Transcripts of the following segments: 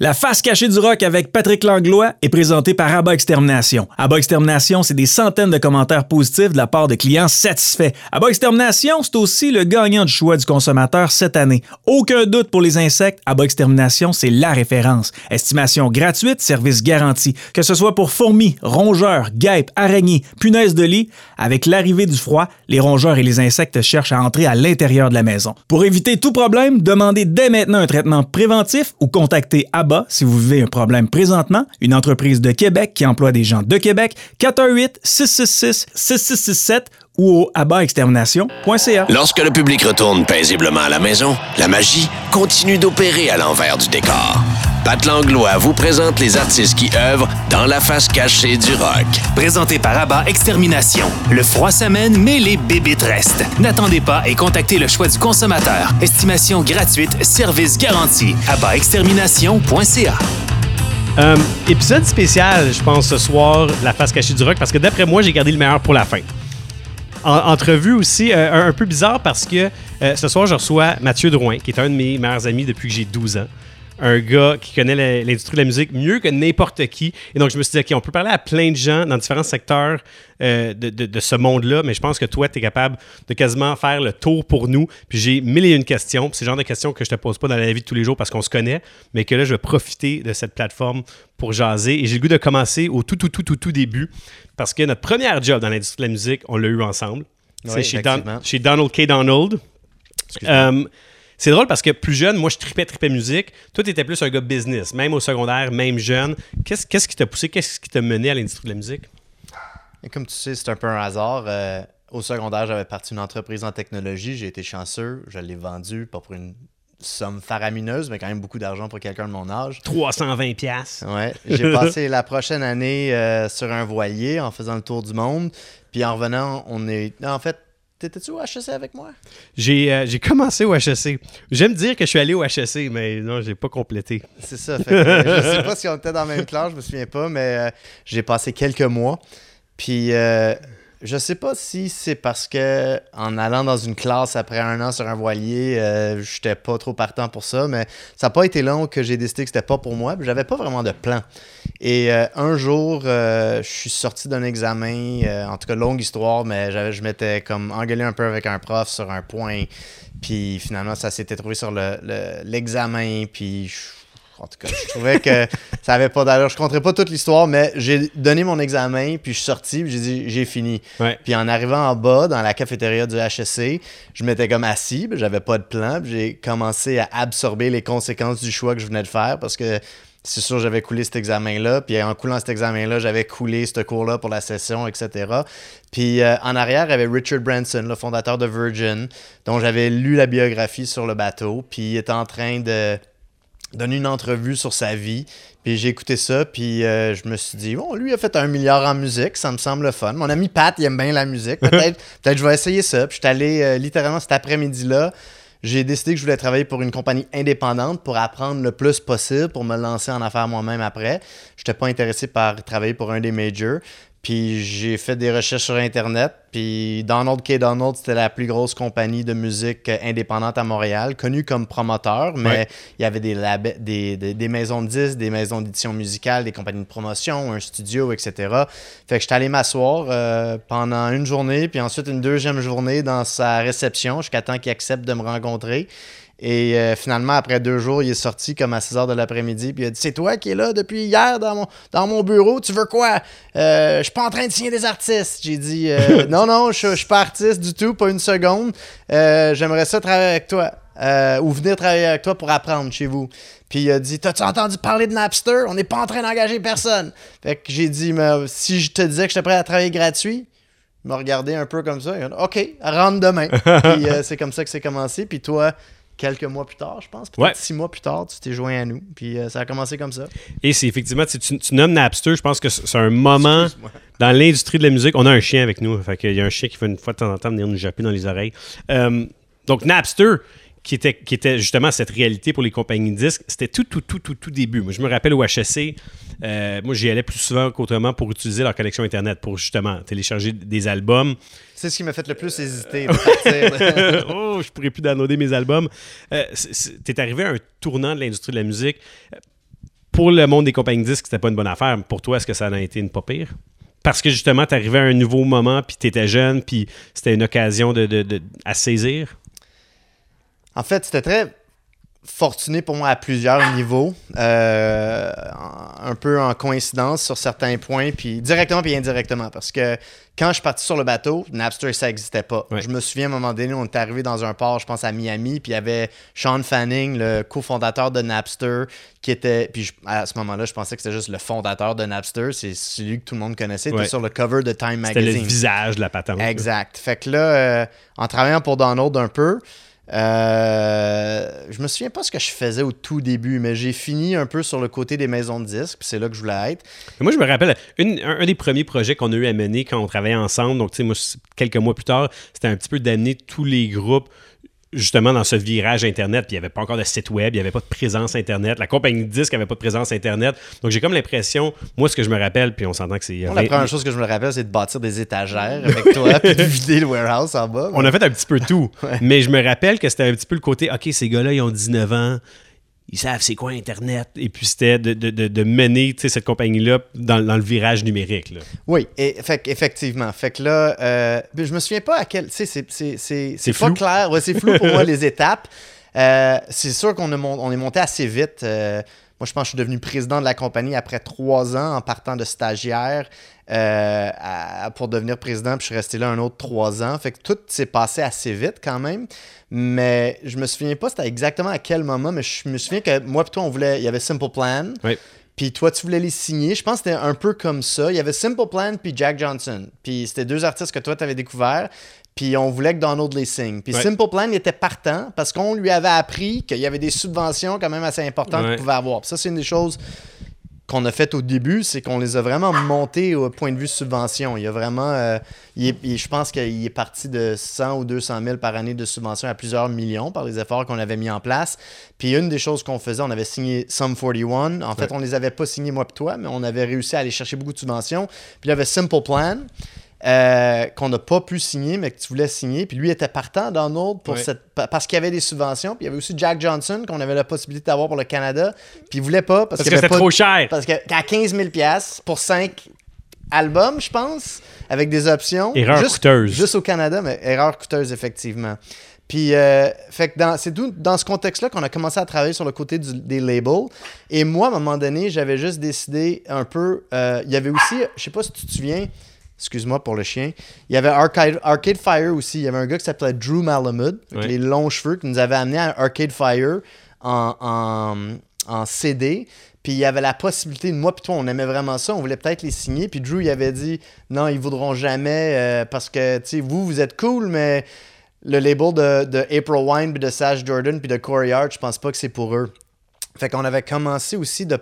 La face cachée du rock avec Patrick Langlois est présentée par Abba Extermination. Abba Extermination, c'est des centaines de commentaires positifs de la part de clients satisfaits. Abba Extermination, c'est aussi le gagnant du choix du consommateur cette année. Aucun doute pour les insectes, Abba Extermination, c'est la référence. Estimation gratuite, service garanti. Que ce soit pour fourmis, rongeurs, guêpes, araignées, punaises de lit, avec l'arrivée du froid, les rongeurs et les insectes cherchent à entrer à l'intérieur de la maison. Pour éviter tout problème, demandez dès maintenant un traitement préventif ou contactez Abba si vous vivez un problème présentement, une entreprise de Québec qui emploie des gens de Québec, 418-666-6667 ou au abatextermination.ca. Lorsque le public retourne paisiblement à la maison, la magie continue d'opérer à l'envers du décor. Pat Langlois vous présente les artistes qui œuvrent dans la face cachée du rock. Présenté par Abba Extermination. Le froid s'amène, mais les bébites restent. N'attendez pas et contactez le choix du consommateur. Estimation gratuite, service garanti. AbbaExtermination.ca. Euh, épisode spécial, je pense, ce soir, la face cachée du rock, parce que d'après moi, j'ai gardé le meilleur pour la fin. En- entrevue aussi euh, un, un peu bizarre parce que euh, ce soir, je reçois Mathieu Drouin, qui est un de mes meilleurs amis depuis que j'ai 12 ans. Un gars qui connaît l'industrie de la musique mieux que n'importe qui. Et donc, je me suis dit, OK, on peut parler à plein de gens dans différents secteurs euh, de, de- de ce monde-là, mais je pense que toi, tu es capable de quasiment faire le tour pour nous. Puis j'ai mille et une questions. C'est le genre de questions que je te pose pas dans la vie de tous les jours parce qu'on se connaît, mais que là, je vais profiter de cette plateforme pour jaser. Et j'ai le goût de commencer au tout, tout, tout, tout, tout début parce que notre première job dans l'industrie de la musique, on l'a eu ensemble. C'est Oui, chez, Don- effectivement. chez Donald K. Donald. C'est drôle parce que plus jeune, moi, je tripais, tripais musique. Toi, tu étais plus un gars business, même au secondaire, même jeune. Qu'est-ce qu'est-ce qui t'a poussé? Qu'est-ce qui t'a mené à l'industrie de la musique? Et comme tu sais, c'est un peu un hasard. Euh, au secondaire, j'avais parti une entreprise en technologie. J'ai été chanceux. Je l'ai vendue, pas pour une somme faramineuse, mais quand même beaucoup d'argent pour quelqu'un de mon âge. 320 pièces. Ouais. J'ai passé la prochaine année euh, sur un voilier en faisant le tour du monde. Puis en revenant, on est. En fait, t'étais-tu au HEC avec moi? J'ai euh, j'ai commencé au HEC. J'aime dire que je suis allé au HEC, mais non, j'ai pas complété. C'est ça. Fait que, euh, je sais pas si on était dans la même classe, je me souviens pas, mais euh, j'ai passé quelques mois. Puis euh, je sais pas si c'est parce que en allant dans une classe après un an sur un voilier, euh, j'étais pas trop partant pour ça, mais ça n'a pas été long que j'ai décidé que c'était pas pour moi. J'avais pas vraiment de plan. Et euh, un jour, euh, je suis sorti d'un examen, euh, en tout cas longue histoire, mais je m'étais comme engueulé un peu avec un prof sur un point. Puis finalement, ça s'était trouvé sur le- le- l'examen. puis je- en tout cas, je trouvais que ça avait pas d'allure. Je ne compterai pas toute l'histoire, mais j'ai donné mon examen, puis je suis sorti, puis j'ai dit j'ai fini. Ouais. Puis en arrivant en bas, dans la cafétéria du HSC, je m'étais comme assis, puis j'avais pas de plan, puis j'ai commencé à absorber les conséquences du choix que je venais de faire parce que c'est sûr, j'avais coulé cet examen-là, puis en coulant cet examen-là, j'avais coulé ce cours-là pour la session, etc. Puis euh, en arrière, il y avait Richard Branson, le fondateur de Virgin, dont j'avais lu la biographie sur le bateau, puis il était en train de donner une entrevue sur sa vie. Puis j'ai écouté ça, puis euh, je me suis dit, bon, lui a fait un milliard en musique, ça me semble fun. Mon ami Pat, il aime bien la musique. Peut-être peut je vais essayer ça. Puis je suis allé euh, littéralement cet après-midi-là. J'ai décidé que je voulais travailler pour une compagnie indépendante pour apprendre le plus possible, pour me lancer en affaires moi-même après. Je n'étais pas intéressé par travailler pour un des majors. Puis j'ai fait des recherches sur Internet. Puis Donald K. Donald, c'était la plus grosse compagnie de musique indépendante à Montréal, connue comme promoteur, mais Ouais. il y avait des, lab- des, des, des maisons de disques, des maisons d'édition musicale, des compagnies de promotion, un studio, etc. Fait que j'étais allé m'asseoir euh, pendant une journée, puis ensuite une deuxième journée dans sa réception, jusqu'à temps qu'il accepte de me rencontrer. Et euh, finalement, après deux jours, il est sorti comme à 6 heures de l'après-midi. Puis il a dit C'est toi qui es là depuis hier dans mon, dans mon bureau. Tu veux quoi? Euh, Je suis pas en train de signer des artistes. J'ai dit euh, Non, non, je suis pas artiste du tout, pas une seconde. Euh, J'aimerais ça travailler avec toi. Ou venir travailler avec toi pour apprendre chez vous. Puis il a dit T'as-tu entendu parler de Napster? On n'est pas en train d'engager personne. Fait que j'ai dit Mais si je te disais que j'étais prêt à travailler gratuit, il m'a regardé un peu comme ça. Il a dit, OK, rentre demain. Puis c'est comme ça que c'est commencé. Puis toi, quelques mois plus tard, je pense, peut-être Ouais. six mois plus tard, tu t'es joint à nous. Puis euh, ça a commencé comme ça. Et c'est effectivement, tu, tu, tu nommes Napster, je pense que c'est un moment dans l'industrie de la musique. On a un chien avec nous. Fait qu'il y a un chien qui fait une fois de temps en temps venir nous japper dans les oreilles. Euh, donc, Napster, qui était, qui était justement cette réalité pour les compagnies de disques, c'était tout, tout, tout, tout, tout début. Moi, je me rappelle au HSC, euh, moi, j'y allais plus souvent qu'autrement pour utiliser leur connexion Internet, pour justement télécharger des albums. C'est ce qui m'a fait le plus hésiter de partir. oh, je pourrais plus downloader mes albums. Euh, T'es arrivé à un tournant de l'industrie de la musique. Euh, pour le monde des compagnies disques, c'était pas une bonne affaire. Pour toi, est-ce que ça a été une pas pire? Parce que justement, tu arrivais à un nouveau moment, puis tu étais jeune, puis c'était une occasion de, de- de- à saisir? En fait, c'était très fortuné pour moi à plusieurs niveaux. Euh, un peu en coïncidence sur certains points, puis directement puis indirectement. Parce que quand je suis parti sur le bateau, Napster, ça n'existait pas. Je me souviens, à un moment donné, on est arrivé dans un port, je pense à Miami, puis il y avait Sean Fanning, le cofondateur de Napster, qui était. Puis je- à ce moment-là, je pensais que c'était juste le fondateur de Napster. C'est celui que tout le monde connaissait. Était sur le cover de Time C'était le Magazine. visage de la patente. Exact. Fait que là, euh, en travaillant pour Donald un peu, euh, je me souviens pas ce que je faisais au tout début, mais j'ai fini un peu sur le côté des maisons de disques, c'est là que je voulais être. Moi, je me rappelle, un, un des premiers projets qu'on a eu à mener quand on travaillait ensemble, donc, tu sais, moi, quelques mois plus tard, c'était un petit peu d'amener tous les groupes justement dans ce virage Internet. Puis il n'y avait pas encore de site web, il n'y avait pas de présence Internet. La compagnie de disques n'avait pas de présence Internet. Donc, j'ai comme l'impression, moi, ce que je me rappelle, puis on s'entend que c'est. La 20 première chose que je me rappelle, c'est de bâtir des étagères avec toi, puis de vider le warehouse en bas. On a fait un petit peu tout. Mais je me rappelle que c'était un petit peu le côté, OK, ces gars-là, ils ont 19 ans. Ils savent c'est quoi Internet. Et puis c'était de, de- de- de mener cette compagnie-là dans, dans le virage numérique. là. Oui, et, fait, effectivement. Fait que là, euh, je me souviens pas à quel. C'est- pas flou. clair. Ouais, c'est flou pour moi, les étapes. Euh, c'est sûr qu'on on est monté assez vite. Euh, moi, je pense que je suis devenu président de la compagnie après trois ans en partant de stagiaire euh, à- pour devenir président. Puis je suis resté là un autre trois ans. Fait que tout s'est passé assez vite quand même. Mais je me souviens pas c'était exactement à quel moment, mais je me souviens que moi et toi, on voulait. Il y avait Simple Plan. Oui. Puis toi, tu voulais les signer. Je pense que c'était un peu comme ça. Il y avait Simple Plan puis Jack Johnson. Puis c'était deux artistes que toi, tu avais découverts. Puis on voulait que Donald les signe. Puis Ouais. Simple Plan, il était partant parce qu'on lui avait appris qu'il y avait des subventions quand même assez importantes Ouais. qu'il pouvait avoir. Puis ça, c'est une des choses qu'on a faites au début, c'est qu'on les a vraiment montées au point de vue subvention. Il y a vraiment, euh, il est- il- je pense qu'il est parti de 100 ou 200 000 par année de subventions à plusieurs millions par les efforts qu'on avait mis en place. Puis une des choses qu'on faisait, on avait signé Sum 41. En fait, Ouais. on les avait pas signés moi et toi, mais on avait réussi à aller chercher beaucoup de subventions. Puis il y avait Simple Plan. Euh, qu'on n'a pas pu signer, mais que tu voulais signer. Puis lui était partant, Donald, pour Ouais. cette, pa- parce qu'il y avait des subventions. Puis il y avait aussi Jack Johnson, qu'on avait la possibilité d'avoir pour le Canada. Puis il voulait pas parce, Parce que c'était trop cher. parce que qu'à 15 000 pour 5 albums, je pense, avec des options. Erreur juste, coûteuse. Juste au Canada, mais erreur coûteuse, effectivement. Puis, euh, fait que dans, c'est dans ce contexte-là qu'on a commencé à travailler sur le côté du- des labels. Et moi, à un moment donné, j'avais juste décidé un peu. euh, il y avait aussi, je sais pas si tu te souviens, excuse-moi pour le chien, il y avait Arcade, Arcade Fire aussi. Il y avait un gars qui s'appelait Drew Malamud, les longs cheveux, qui nous avait amené à Arcade Fire en, en, en CD. Puis il y avait la possibilité, moi puis toi, on aimait vraiment ça, on voulait peut-être les signer. Puis Drew, il avait dit non, ils voudront jamais euh, parce que, tu sais, vous, vous êtes cool, mais le label de, de April Wine, puis de Sage Jordan, puis de Corey Hart, je pense pas que c'est pour eux. Fait qu'on avait commencé aussi de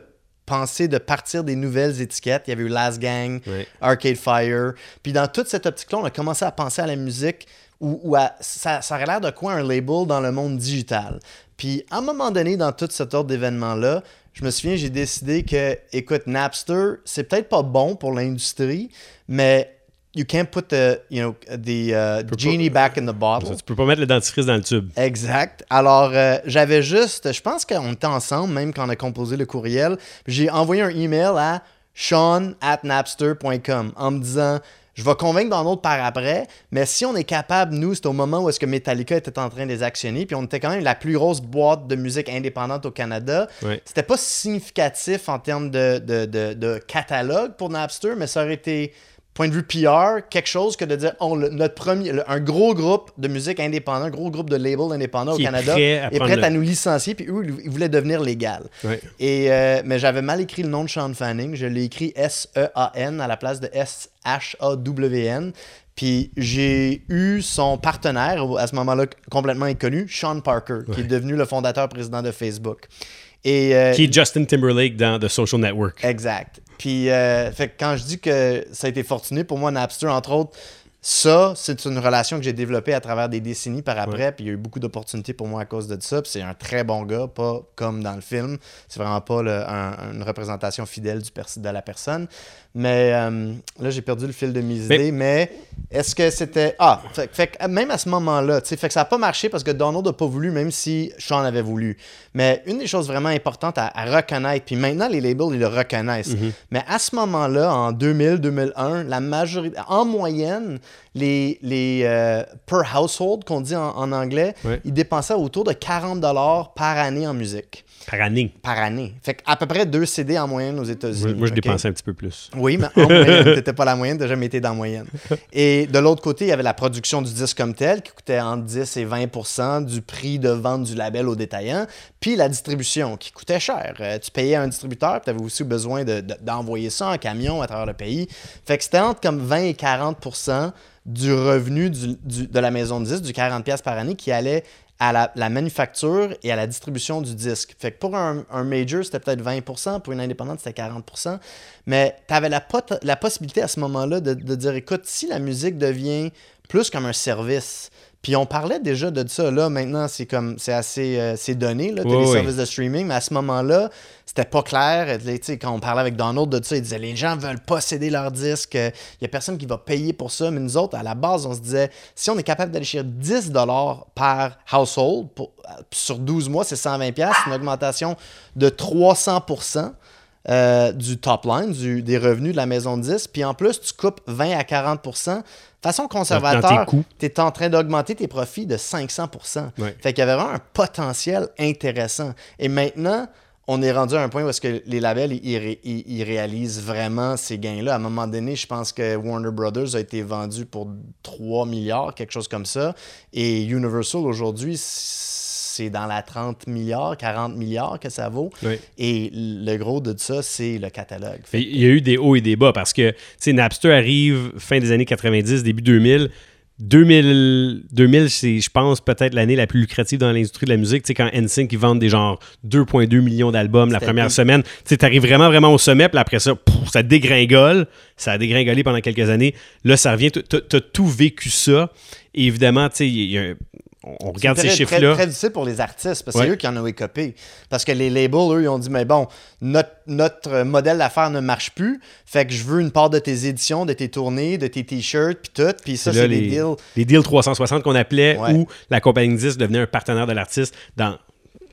penser de partir des nouvelles étiquettes. Il y avait eu Last Gang. Arcade Fire. Puis dans toute cette optique-là, on a commencé à penser à la musique ou, ça, ça aurait l'air de quoi un label dans le monde digital? Puis à un moment donné, dans tout cet ordre d'événements-là, je me souviens, j'ai décidé que, écoute, Napster, c'est peut-être pas bon pour l'industrie, mais you can't put the, you know, the uh, genie back in the bottle. Tu peux pas mettre le dentifrice dans le tube. Exact. Alors, euh, j'avais juste, je pense qu'on était ensemble, même quand on a composé le courriel. J'ai envoyé un email à sean at napster.com en me disant je vais convaincre Donald par après, mais si on est capable, nous, c'était au moment où est-ce que Metallica était en train de les actionner, puis on était quand même la plus grosse boîte de musique indépendante au Canada. C'était pas significatif en termes de, de, de- de catalogue pour Napster, mais ça aurait été, point de vue PR, quelque chose que de dire oh, le- notre premier, le- un gros groupe de musique indépendant, un gros groupe de labels indépendants au Canada prêt à est prêt le- à nous licencier, puis eux, ils voulaient devenir légal. Et, euh, mais j'avais mal écrit le nom de Sean Fanning. Je l'ai écrit S-E-A-N à la place de S-H-A-W-N. Puis j'ai eu son partenaire, à ce moment-là complètement inconnu, Sean Parker, qui est devenu le fondateur président de Facebook. Et, euh, Qui est Justin Timberlake dans The Social Network. Exact. Puis, euh, fait que quand je dis que ça a été fortuné, pour moi, Napster, entre autres, ça, c'est une relation que j'ai développée à travers des décennies par après. Puis il y a eu beaucoup d'opportunités pour moi à cause de ça. Puis c'est un très bon gars, pas comme dans le film. C'est vraiment pas le- un- une représentation fidèle du de la personne. Mais euh, là, j'ai perdu le fil de mes idées. Mais est-ce que c'était. Ah, fait, fait même à ce moment-là, tu sais, fait que ça n'a pas marché parce que Donald n'a pas voulu, même si Sean avait voulu. Mais une des choses vraiment importantes à, à reconnaître, puis maintenant les labels, ils le reconnaissent. Mhm. Mais à ce moment-là, en 2000-2001, la majorité, en moyenne, les, les euh, per household, qu'on dit en, en anglais, ils dépensaient autour de 40 dollars par année en musique. Par année. Par année. Fait à peu près deux CD en moyenne aux États-Unis. Moi, je dépensais un petit peu plus. Oui, mais en moyenne, t'étais pas la moyenne, t'as jamais été dans la moyenne. Et de l'autre côté, il y avait la production du disque comme tel, qui coûtait entre 10 et 20% du prix de vente du label au détaillant, puis la distribution, qui coûtait cher. Euh, tu payais un distributeur, tu avais aussi besoin de- de- d'envoyer ça en camion à travers le pays. Fait que c'était entre comme 20 et 40% du revenu du- du- de la maison de disque, du 40$ piastres par année, qui allait à la, manufacture et à la distribution du disque. Fait que pour un, un major, c'était peut-être 20%, pour une indépendante, c'était 40%. Mais tu avais la, pot- la possibilité à ce moment-là de, de dire, écoute, si la musique devient plus comme un service, puis on parlait déjà de ça, là, maintenant, c'est comme, c'est assez, euh, c'est donné, là, les services de streaming, mais à ce moment-là, c'était pas clair. Quand on parlait avec Donald de ça, il disait, les gens veulent posséder leur disque, il y a personne qui va payer pour ça, mais nous autres, à la base, on se disait, si on est capable d'aller chercher 10 par household, pour- sur 12 mois, c'est 120 c'est une augmentation de 300 euh, du top line, du- des revenus de la maison de 10. Puis en plus, tu coupes 20 à 40% Façon Dans conservateur, tu es en train d'augmenter tes profits de 500 Ouais. Fait qu'il y avait vraiment un potentiel intéressant. Et maintenant, on est rendu à un point où est-ce que les labels, ils- ils réalisent vraiment ces gains-là. À un moment donné, je pense que Warner Brothers a été vendu pour 3 milliards, quelque chose comme ça. Et Universal, aujourd'hui, c'est dans la 30 milliards, 40 milliards que ça vaut. Oui. Et le gros de ça, c'est le catalogue. Fait Il y a eu des hauts et des bas parce que Napster arrive fin des années 90, début 2000. 2000, 2000 c'est, je pense, peut-être l'année la plus lucrative dans l'industrie de la musique. Tu sais, quand NSYNC, ils vendent des genre 2,2 millions d'albums la première semaine, tu sais, t'arrives vraiment, vraiment au sommet, puis après ça, pouf, ça dégringole. Ça a dégringolé pendant quelques années. Là, ça revient. T'as, t'as tout vécu ça. Et évidemment, tu sais, il y a un- on regarde C'est ces très- chiffres-là. Très, très difficile pour les artistes parce que Ouais. c'est eux qui en ont écopé. Parce que les labels, eux, ils ont dit Mais bon, notre, notre modèle d'affaires ne marche plus. Fait que je veux une part de tes éditions, de tes tournées, de tes t-shirts, puis tout. Puis ça, C'est c'est les, des deals. les deals 360 qu'on appelait Ouais. où la compagnie de disques devenait un partenaire de l'artiste dans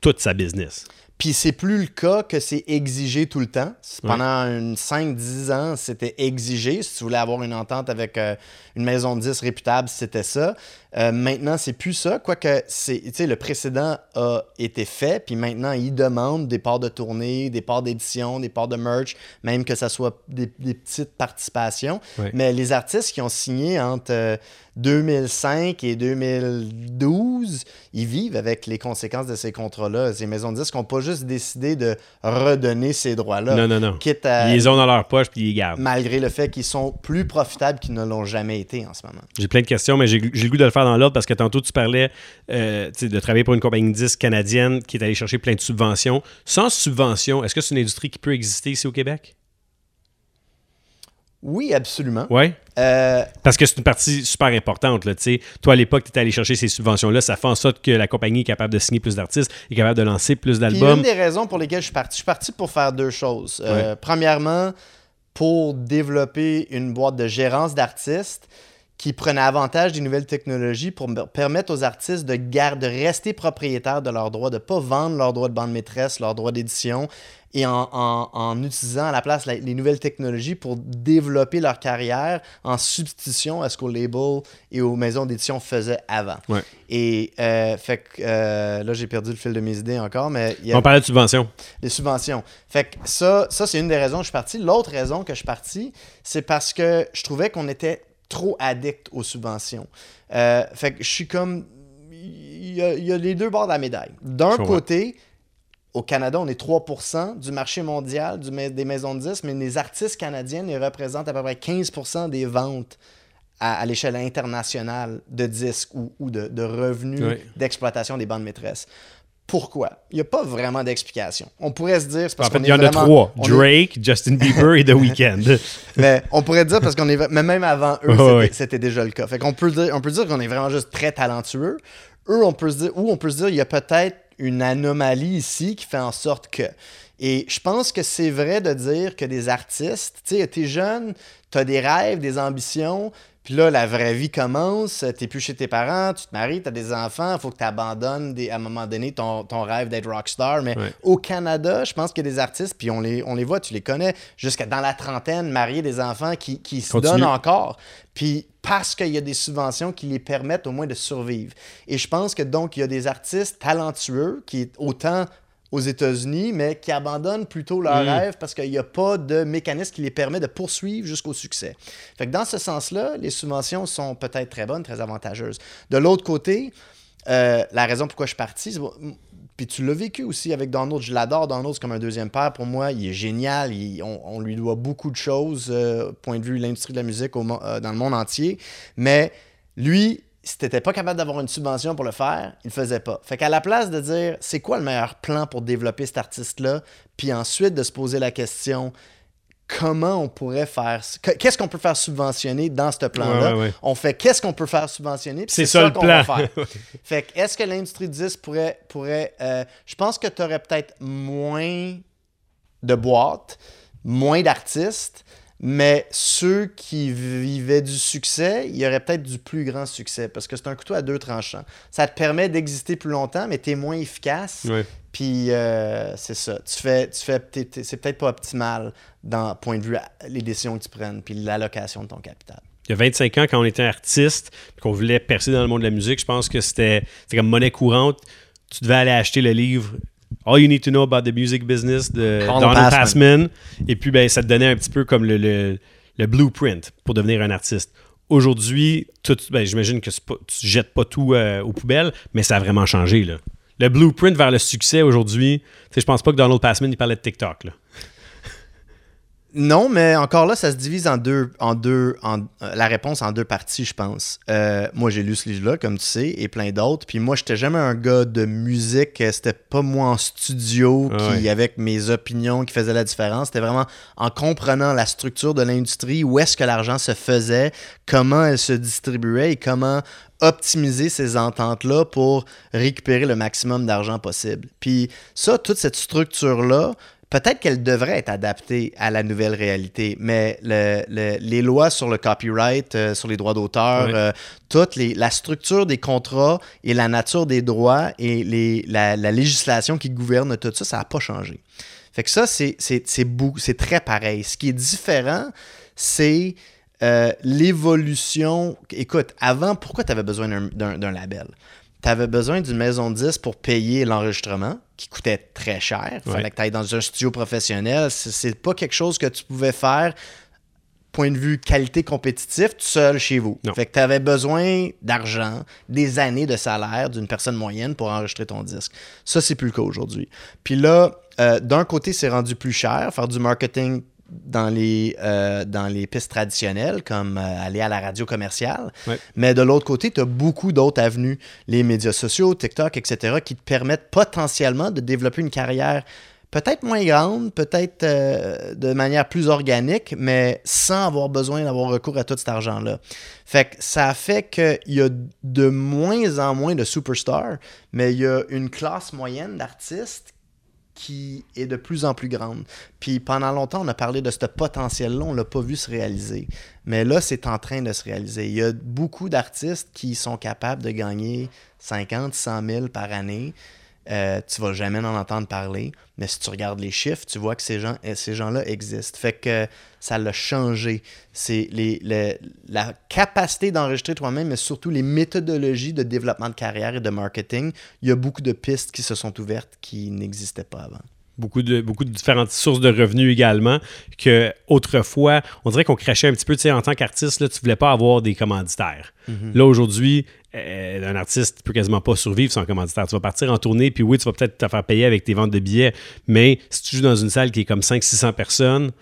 toute sa business. Puis c'est plus le cas que c'est exigé tout le temps. Pendant une 5-10 ans, c'était exigé. Si tu voulais avoir une entente avec euh, une maison de 10 réputable, c'était ça. Euh, maintenant, c'est plus ça. Quoique, c'est, tu sais, le précédent a été fait. Puis maintenant, ils demandent des parts de tournée, des parts d'édition, des parts de merch, même que ça soit des, des petites participations. Ouais. Mais les artistes qui ont signé entre euh, 2005 et 2012, ils vivent avec les conséquences de ces contrats-là. Ces maisons de disques n'ont pas juste décidé de redonner ces droits-là. Non, non, non. Quitte à, Ils les ont dans leur poche puis ils les gardent. malgré le fait qu'ils sont plus profitables qu'ils ne l'ont jamais été en ce moment. J'ai plein de questions, mais j'ai le goût de le faire dans l'ordre parce que tantôt tu parlais euh, de travailler pour une compagnie de disques canadienne qui est allée chercher plein de subventions. Sans subvention, est-ce que c'est une industrie qui peut exister ici au Québec? Oui, absolument. Oui. Euh, Parce que c'est une partie super importante. Là, tu sais. Toi, à l'époque, tu étais allé chercher ces subventions-là. Ça fait en sorte que la compagnie est capable de signer plus d'artistes, est capable de lancer plus Puis une d'albums. des raisons pour lesquelles je suis parti, je suis parti pour faire deux choses. Euh, Premièrement, pour développer une boîte de gérance d'artistes qui prenait avantage des nouvelles technologies pour me permettre aux artistes de, garder, de rester propriétaires de leurs droits, de ne pas vendre leurs droits de bande maîtresse, leurs droits d'édition, et en, en- en utilisant à la place la- les nouvelles technologies pour développer leur carrière en substitution à ce qu'aux labels et aux maisons d'édition faisaient avant. Ouais. Et euh, fait que euh, là, j'ai perdu le fil de mes idées encore, mais il y a On parlait de subventions. les subventions. Fait que ça, ça c'est une des raisons que je suis parti. L'autre raison que je suis parti, c'est parce que je trouvais qu'on était trop addict aux subventions. Euh, fait que je suis comme. Il y, a, il y a les deux bords de la médaille. D'un côté, au Canada, on est 3% du marché mondial du des maisons de disques, mais les artistes canadiens ils représentent à peu près 15% des ventes à, à l'échelle internationale de disques ou, ou de, de revenus d'exploitation des bandes maîtresses. Pourquoi? Il n'y a pas vraiment d'explication. On pourrait se dire, c'est parce En fait, il y en a trois. est- Drake, Justin Bieber et The Weeknd. mais on pourrait dire parce qu'on est mais même avant eux c'était, déjà le cas. Fait qu'on peut dire on peut dire qu'on est vraiment juste très talentueux. Eux on peut se dire ou on peut se dire il y a peut-être une anomalie ici qui fait en sorte que et je pense que c'est vrai de dire que des artistes, tu sais, t'es jeune, t'as des rêves, des ambitions, puis là, la vraie vie commence, t'es plus chez tes parents, tu te maries, t'as des enfants, il faut que tu abandonnes à un moment donné ton, ton rêve d'être rockstar. Mais Ouais. au Canada, je pense qu'il y a des artistes, puis on les, on les voit, tu les connais, jusqu'à dans la trentaine, mariés, des enfants qui, qui se Continue. donnent encore. Puis parce qu'il y a des subventions qui les permettent au moins de survivre. Et je pense que donc, il y a des artistes talentueux qui, autant aux États-Unis, mais qui abandonnent plutôt leur Mm. rêve parce qu'il n'y a pas de mécanisme qui les permet de poursuivre jusqu'au succès. Fait que dans ce sens-là, les subventions sont peut-être très bonnes, très avantageuses. De l'autre côté, euh, la raison pourquoi je suis parti, puis tu l'as vécu aussi avec Donald, je l'adore, Donald, c'est comme un deuxième père pour moi, il est génial, il- on, on lui doit beaucoup de choses, euh, point de vue de l'industrie de la musique au euh, dans le monde entier, mais lui, si t'étais pas capable d'avoir une subvention pour le faire, il le faisait pas. Fait qu'à la place de dire c'est quoi le meilleur plan pour développer cet artiste-là, puis ensuite de se poser la question comment on pourrait faire que- qu'est-ce qu'on peut faire subventionner dans ce plan-là? Ouais, ouais, ouais. on fait qu'est-ce qu'on peut faire subventionner C'est ça le qu'on va plan. faire. fait que est-ce que l'industrie du disque pourrait pourrait euh, je pense que tu aurais peut-être moins de boîtes moins d'artistes mais ceux qui vivaient du succès, il y aurait peut-être du plus grand succès parce que c'est un couteau à deux tranchants. Ça te permet d'exister plus longtemps, mais tu es moins efficace. Puis euh, c'est ça. Tu fais, tu fais, c'est peut-être pas optimal dans point de vue les décisions que tu prennes puis l'allocation de ton capital. Il y a 25 ans, quand on était artiste, qu'on voulait percer dans le monde de la musique, je pense que c'était comme monnaie courante. Tu devais aller acheter le livre All You Need to Know About the Music Business de Donald Passman. Passman. Et puis, ben, ça te donnait un petit peu comme le, le- le blueprint pour devenir un artiste. Aujourd'hui, ben, j'imagine que pas- tu jettes pas tout euh, aux poubelles, mais ça a vraiment changé. Là. Le blueprint vers le succès aujourd'hui, je pense pas que Donald Passman il parlait de TikTok. Là. Non, mais encore là, ça se divise en deux, en deux, en, euh, la réponse en deux parties, je pense. Euh, moi, j'ai lu ce livre-là, comme tu sais, et plein d'autres. Puis moi, j'étais jamais un gars de musique. C'était pas moi en studio qui, ouais. avec mes opinions, qui faisait la différence. C'était vraiment en comprenant la structure de l'industrie, où est-ce que l'argent se faisait, comment elle se distribuait et comment optimiser ces ententes-là pour récupérer le maximum d'argent possible. Puis ça, toute cette structure-là, peut-être qu'elle devrait être adaptée à la nouvelle réalité, mais le- le- les lois sur le copyright, euh, sur les droits d'auteur, euh, toute les, la structure des contrats et la nature des droits et les, la, la législation qui gouverne tout ça, ça n'a pas changé. Fait que ça, c'est, très pareil. Ce qui est différent, c'est euh, l'évolution. Écoute, avant, pourquoi tu avais besoin d'un label? Tu avais besoin d'une maison de disques pour payer l'enregistrement, qui coûtait très cher. Il Ouais. fallait que tu ailles dans un studio professionnel. C'est pas quelque chose que tu pouvais faire point de vue qualité compétitif tout seul chez vous. Non. Fait que tu avais besoin d'argent, des années de salaire d'une personne moyenne pour enregistrer ton disque. Ça, c'est plus le cas aujourd'hui. Puis là, euh, d'un côté, c'est rendu plus cher, faire du marketing dans les, euh, dans les pistes traditionnelles, comme euh, aller à la radio commerciale. Ouais. Mais de l'autre côté, tu as beaucoup d'autres avenues, les médias sociaux, TikTok, etc., qui te permettent potentiellement de développer une carrière peut-être moins grande, peut-être euh, de manière plus organique, mais sans avoir besoin d'avoir recours à tout cet argent-là. Fait que ça fait qu'il y a de moins en moins de superstars, mais il y a une classe moyenne d'artistes qui est de plus en plus grande. Puis pendant longtemps, on a parlé de ce potentiel-là, on ne l'a pas vu se réaliser. Mais là, c'est en train de se réaliser. Il y a beaucoup d'artistes qui sont capables de gagner 50, 100 000 par année. Euh, tu vas jamais en entendre parler, mais si tu regardes les chiffres, tu vois que ces gens, euh, ces gens-là existent. Fait que ça l'a changé. C'est les, les- la capacité d'enregistrer toi-même, mais surtout les méthodologies de développement de carrière et de marketing. Il y a beaucoup de pistes qui se sont ouvertes qui n'existaient pas avant. beaucoup de, beaucoup de différentes sources de revenus également, que autrefois, on dirait qu'on crachait un petit peu, tu sais, en tant qu'artiste, là, tu voulais pas avoir des commanditaires. Là, aujourd'hui, euh, un artiste peut quasiment pas survivre sans commanditaire. Tu vas partir en tournée, puis oui, tu vas peut-être te faire payer avec tes ventes de billets, mais si tu joues dans une salle qui est comme 500-600 personnes,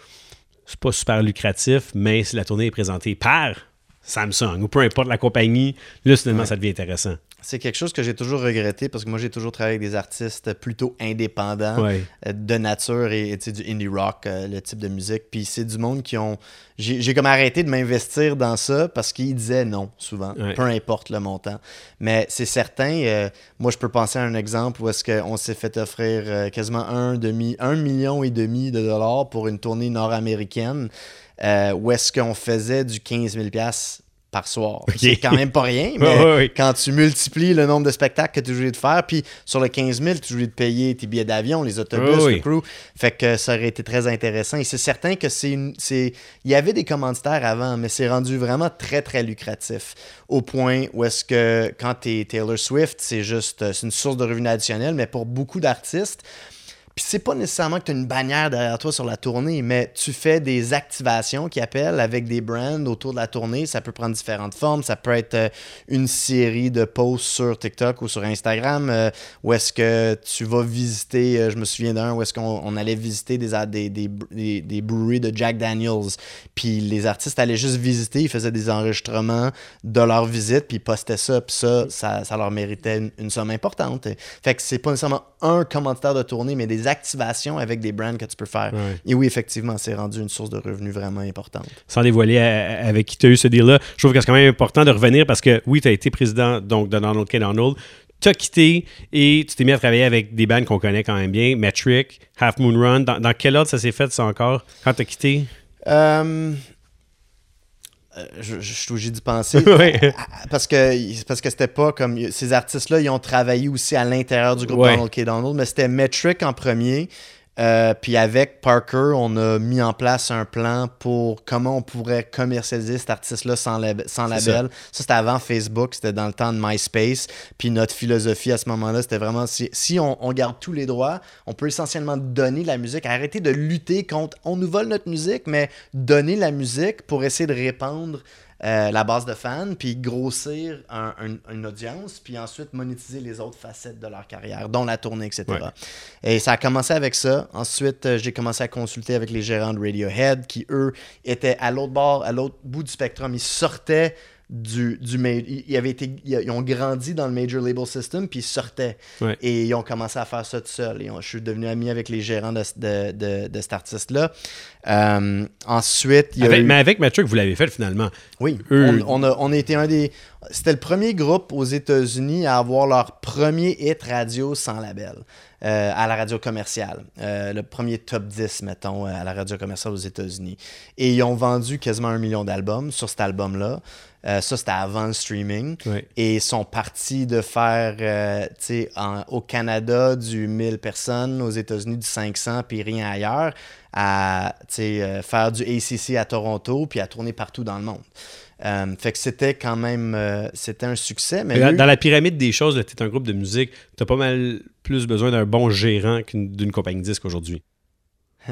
c'est pas super lucratif, mais si la tournée est présentée par Samsung ou peu importe la compagnie, là, soudainement, ça devient intéressant. c'est quelque chose que j'ai toujours regretté parce que moi j'ai toujours travaillé avec des artistes plutôt indépendants Ouais. euh, de nature et du indie rock, euh, le type de musique. Puis c'est du monde qui ont. J'ai comme arrêté de m'investir dans ça parce qu'ils disaient non souvent, Ouais. peu importe le montant. Mais c'est certain, euh, moi je peux penser à un exemple où est-ce qu'on s'est fait offrir quasiment un, demi, un million et demi de dollars pour une tournée nord-américaine euh, où est-ce qu'on faisait du 15 000 piastres par soir. C'est quand même pas rien, mais quand tu multiplies le nombre de spectacles que tu obligé de faire, puis sur le 15 000, tu obligé de payer tes billets d'avion, les autobus, oui. le crew. Fait que ça aurait été très intéressant. Et c'est certain que c'est une. c'est- Il y avait des commanditaires avant, mais c'est rendu vraiment très, très lucratif. Au point où est-ce que quand tu es Taylor Swift, c'est juste. euh, C'est une source de revenus additionnels, mais pour beaucoup d'artistes, puis c'est pas nécessairement que tu as une bannière derrière toi sur la tournée, mais tu fais des activations qui appellent avec des brands autour de la tournée. Ça peut prendre différentes formes. Ça peut être euh, une série de posts sur TikTok ou sur Instagram euh, où est-ce que tu vas visiter, euh, je me souviens d'un, où est-ce qu'on on allait visiter des, des, des, des, breweries de Jack Daniels. Puis les artistes allaient juste visiter, ils faisaient des enregistrements de leur visite, puis ils postaient ça. Puis ça, ça, ça leur méritait une, somme importante. Fait que c'est pas nécessairement un commentaire de tournée, mais des activations avec des brands que tu peux faire. Ouais. Et oui, effectivement, c'est rendu une source de revenus vraiment importante. sans dévoiler à- à- avec qui tu as eu ce deal-là, je trouve que c'est quand même important de revenir parce que oui, tu as été président donc, de Donald K. Donald. Tu as quitté et tu t'es mis à travailler avec des bands qu'on connaît quand même bien, Metric, Half Moon Run. Dans, dans quel ordre ça s'est fait, ça encore, quand tu as quitté? Euh, euh, je, je, je suis obligé d'y penser. Ouais. Ah, Parce que parce que c'était pas comme ces artistes-là, ils ont travaillé aussi à l'intérieur du groupe Ouais. Donald K. Donald, mais c'était Metric en premier. Euh, puis avec Parker, on a mis en place un plan pour comment on pourrait commercialiser cet artiste-là sans, lab- sans C'est label. Ça, c'était avant Facebook, c'était dans le temps de MySpace. Puis notre philosophie à ce moment-là, c'était vraiment si, si on, on garde tous les droits, on peut essentiellement donner la musique, arrêter de lutter contre on nous vole notre musique, mais donner la musique pour essayer de répandre euh, la base de fans, puis grossir un- un- une audience, puis ensuite monétiser les autres facettes de leur carrière, dont la tournée, etc. Ouais. Et ça a commencé avec ça. Ensuite, euh, j'ai commencé à consulter avec les gérants de Radiohead, qui, eux, étaient à l'autre bord, à l'autre bout du spectrum. Ils sortaient du, du ils, avaient été, ils, ont grandi dans le major label system, puis ils sortaient. Ouais. Et ils ont commencé à faire ça tout seul. Et on- je suis devenu ami avec les gérants de, de, de- de cet artiste-là. Euh, ensuite, il y a Avec- eu- Mais avec Metric, vous l'avez fait finalement. oui, Eux- on, on a, on a été un des. C'était le premier groupe aux États-Unis à avoir leur premier hit radio sans label, euh, à la radio commerciale. Euh, le premier top 10, mettons, à la radio commerciale aux États-Unis. Et ils ont vendu quasiment un million d'albums sur cet album-là. Euh, ça, c'était avant le streaming. Et ils sont partis de faire, euh, tu sais, en- au Canada, du 1000 personnes, aux États-Unis, du 500, puis rien ailleurs, à euh, faire du ACC à Toronto, puis à tourner partout dans le monde. Euh, fait que c'était quand même, euh, c'était un succès. Mais Dans, la pyramide des choses, tu es un groupe de musique, tu as pas mal plus besoin d'un bon gérant qu'une- d'une compagnie disque aujourd'hui.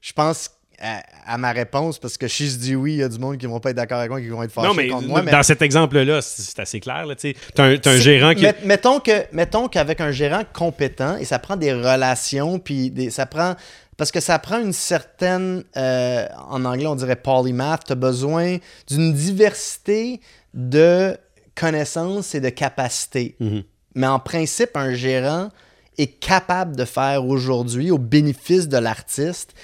je pense à, à ma réponse, parce que si je dis oui, il y a du monde qui vont pas être d'accord avec moi, qui vont être fâchés Non, mais, contre moi. mais- dans cet exemple-là, c'est assez clair. Tu as un, t'as un gérant qui. met- mettons que mettons qu'avec un gérant compétent et ça prend des relations puis des, ça prend parce que ça prend une certaine euh, en anglais on dirait polymath tu as besoin d'une diversité de connaissances et de capacités Mhm. mais en principe un gérant est capable de faire aujourd'hui au bénéfice de l'artiste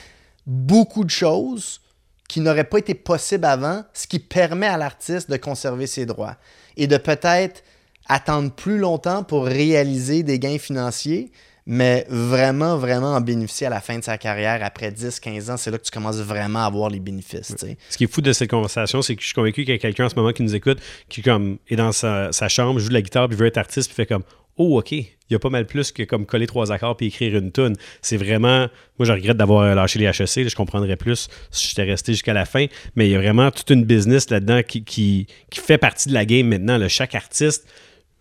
beaucoup de choses qui n'auraient pas été possibles avant, ce qui permet à l'artiste de conserver ses droits et de peut-être attendre plus longtemps pour réaliser des gains financiers, mais vraiment, vraiment en bénéficier à la fin de sa carrière après 10-15 ans. C'est là que tu commences vraiment à avoir les bénéfices. Ce qui est fou de cette conversation, c'est que je suis convaincu qu'il y a quelqu'un en ce moment qui nous écoute, qui comme, est dans sa, sa chambre, joue de la guitare, puis veut être artiste, puis fait comme Oh, OK, il y a pas mal plus que comme coller trois accords puis écrire une tune. C'est vraiment. Moi, je regrette d'avoir lâché les HEC. là, je comprendrais plus si j'étais resté jusqu'à la fin. Mais il y a vraiment toute une business là-dedans qui, qui, qui fait partie de la game maintenant. là. Chaque artiste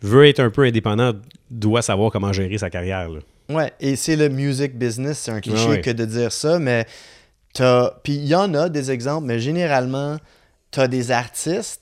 veut être un peu indépendant, doit savoir comment gérer sa carrière. là. Ouais, et c'est le music business, c'est un cliché Ouais, que de dire ça, mais t'as. Puis il y en a des exemples, mais généralement, t'as des artistes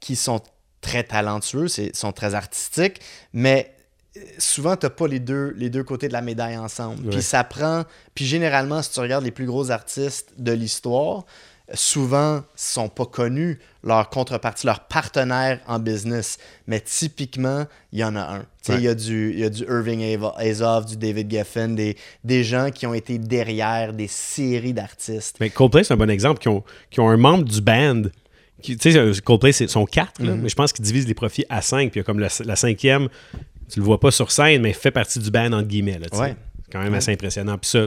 qui sont très talentueux, c'est- sont très artistiques, mais euh, souvent t'as pas les deux, les deux côtés de la médaille ensemble. Puis ça prend. Puis généralement, si tu regardes les plus gros artistes de l'histoire, souvent sont pas connus, leur contrepartie, leur partenaire en business. Mais typiquement, il y en a un. Tu Ouais. Il y, a du- y a du Irving Azoff, du David Geffen, des, des gens qui ont été derrière des séries d'artistes. Mais Coldplay, c'est un bon exemple, qui ont, qui ont un membre du band. Tu sais, euh, Coldplay, sont quatre, là, mais je pense qu'ils divisent les profits à cinq. Puis il y a comme la, la cinquième, tu le vois pas sur scène, mais fait partie du band, entre guillemets. Là. Ouais. Quand même assez impressionnant. Puis ça,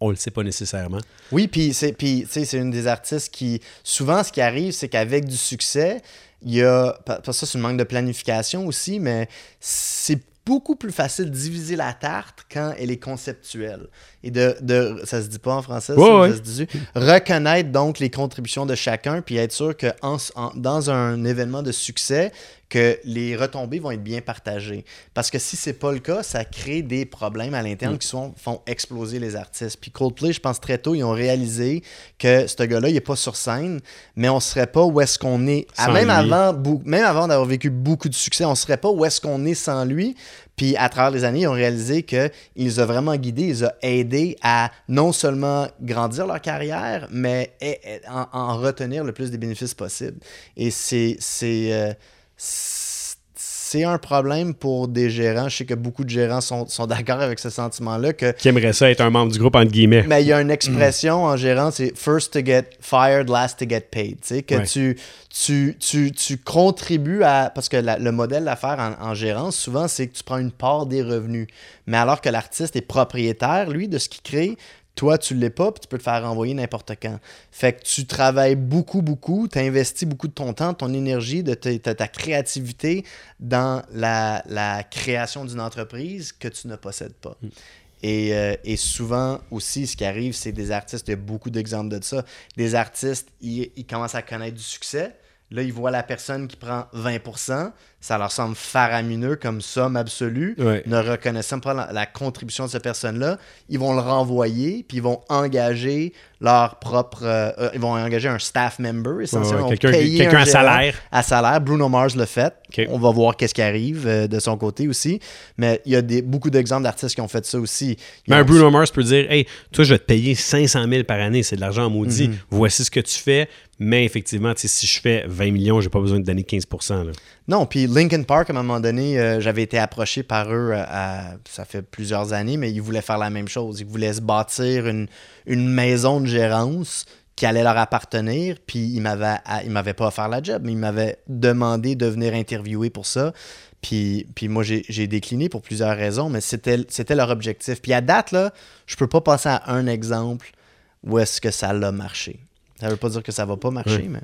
on le sait pas nécessairement. Oui, puis c'est puis, c'est une des artistes qui. Souvent, ce qui arrive, c'est qu'avec du succès, il y a. Parce que ça, c'est un manque de planification aussi, mais c'est beaucoup plus facile de diviser la tarte quand elle est conceptuelle. Et de. de ça se dit pas en français, ça, Ouais, ou ouais. ça se dit Reconnaître donc les contributions de chacun, puis être sûr que en- en- dans un événement de succès, que les retombées vont être bien partagées. Parce que si c'est pas le cas, ça crée des problèmes à l'interne Mm. qui sont, font exploser les artistes. Puis Coldplay, je pense très tôt, ils ont réalisé que ce gars-là, il est pas sur scène, mais on serait pas où est-ce qu'on est. Ah, Sans même, lui. avant, bou- même avant d'avoir vécu beaucoup de succès, on serait pas où est-ce qu'on est sans lui. Puis à travers les années, ils ont réalisé qu'il les a vraiment guidés, ils les a aidés à non seulement grandir leur carrière, mais en, en retenir le plus des bénéfices possibles. Et c'est c'est un problème pour des gérants. Je sais que beaucoup de gérants sont, sont d'accord avec ce sentiment-là que Qui aimerait ça être un membre du groupe, entre guillemets. mais il y a une expression en gérant, c'est first to get fired, last to get paid. Tu sais, que Ouais. tu, tu, tu, tu contribues à. Parce que la- le modèle d'affaires en, en gérance, souvent, c'est que tu prends une part des revenus. Mais alors que l'artiste est propriétaire, lui, de ce qu'il crée, toi, tu ne l'es pas, puis tu peux te faire renvoyer n'importe quand. Fait que tu travailles beaucoup, beaucoup, tu investis beaucoup de ton temps, de ton énergie, de ta, ta- ta créativité dans la, la création d'une entreprise que tu ne possèdes pas. Et, euh, et souvent aussi, ce qui arrive, c'est des artistes, il y a beaucoup d'exemples de ça. Des artistes, ils, ils commencent à connaître du succès. Là, ils voient la personne qui prend 20%, ça leur semble faramineux comme somme absolue, Ouais. ne reconnaissant pas la, la contribution de cette personne-là. Ils vont le renvoyer, puis ils vont engager leur propre. euh, euh, ils vont engager un staff member, essentiellement. Ouais, quelqu'un- à salaire. À salaire. Bruno Mars le fait. On va voir qu'est-ce qui arrive euh, de son côté aussi. Mais il y a des, beaucoup d'exemples d'artistes qui ont fait ça aussi. Ils Mais un Bruno Mars peut dire Hey, toi, je vais te payer 500 000 par année, c'est de l'argent en maudit. Mhm. Voici ce que tu fais. Mais effectivement, si je fais 20 millions, j'ai pas besoin de donner 15 là. Non, puis Linkin Park, à un moment donné, euh, j'avais été approché par eux, euh, à- ça fait plusieurs années, mais ils voulaient faire la même chose. Ils voulaient se bâtir une, une maison de gérance qui allait leur appartenir, puis ils m'avaient, ils m'avaient pas offert la job, mais ils m'avaient demandé de venir interviewer pour ça. Puis, puis moi, j'ai, décliné pour plusieurs raisons, mais c'était, c'était leur objectif. Puis à date, là, je peux pas passer à un exemple où est-ce que ça l'a marché. Ça veut pas dire que ça va pas marcher, mais...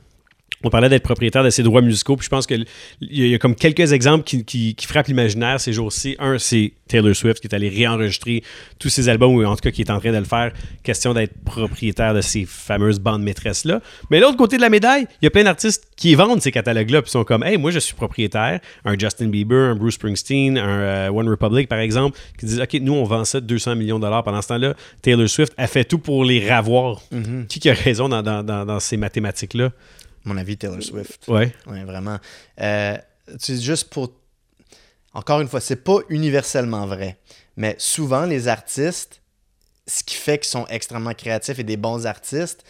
On parlait d'être propriétaire de ses droits musicaux, puis je pense qu'il y, a- comme quelques exemples qui, qui- qui frappent l'imaginaire ces jours-ci. Un, c'est Taylor Swift qui est allé réenregistrer tous ses albums, ou en tout cas qui est en train de le faire. Question d'être propriétaire de ces fameuses bandes maîtresses-là. Mais l'autre côté de la médaille, il y a plein d'artistes qui vendent ces catalogues-là, puis sont comme, hey, moi je suis propriétaire. Un Justin Bieber, un Bruce Springsteen, un euh, One Republic, par exemple, qui disent, OK, nous on vend ça de 200 millions de dollars. Pendant ce temps-là, Taylor Swift a fait tout pour les ravoir. Qui, qui a raison dans, dans- dans- dans ces mathématiques-là? Mon avis, Taylor Swift. Ouais. Oui, vraiment. Euh, c'est juste pour. Encore une fois, c'est pas universellement vrai. Mais souvent, les artistes, ce qui fait qu'ils sont extrêmement créatifs et des bons artistes,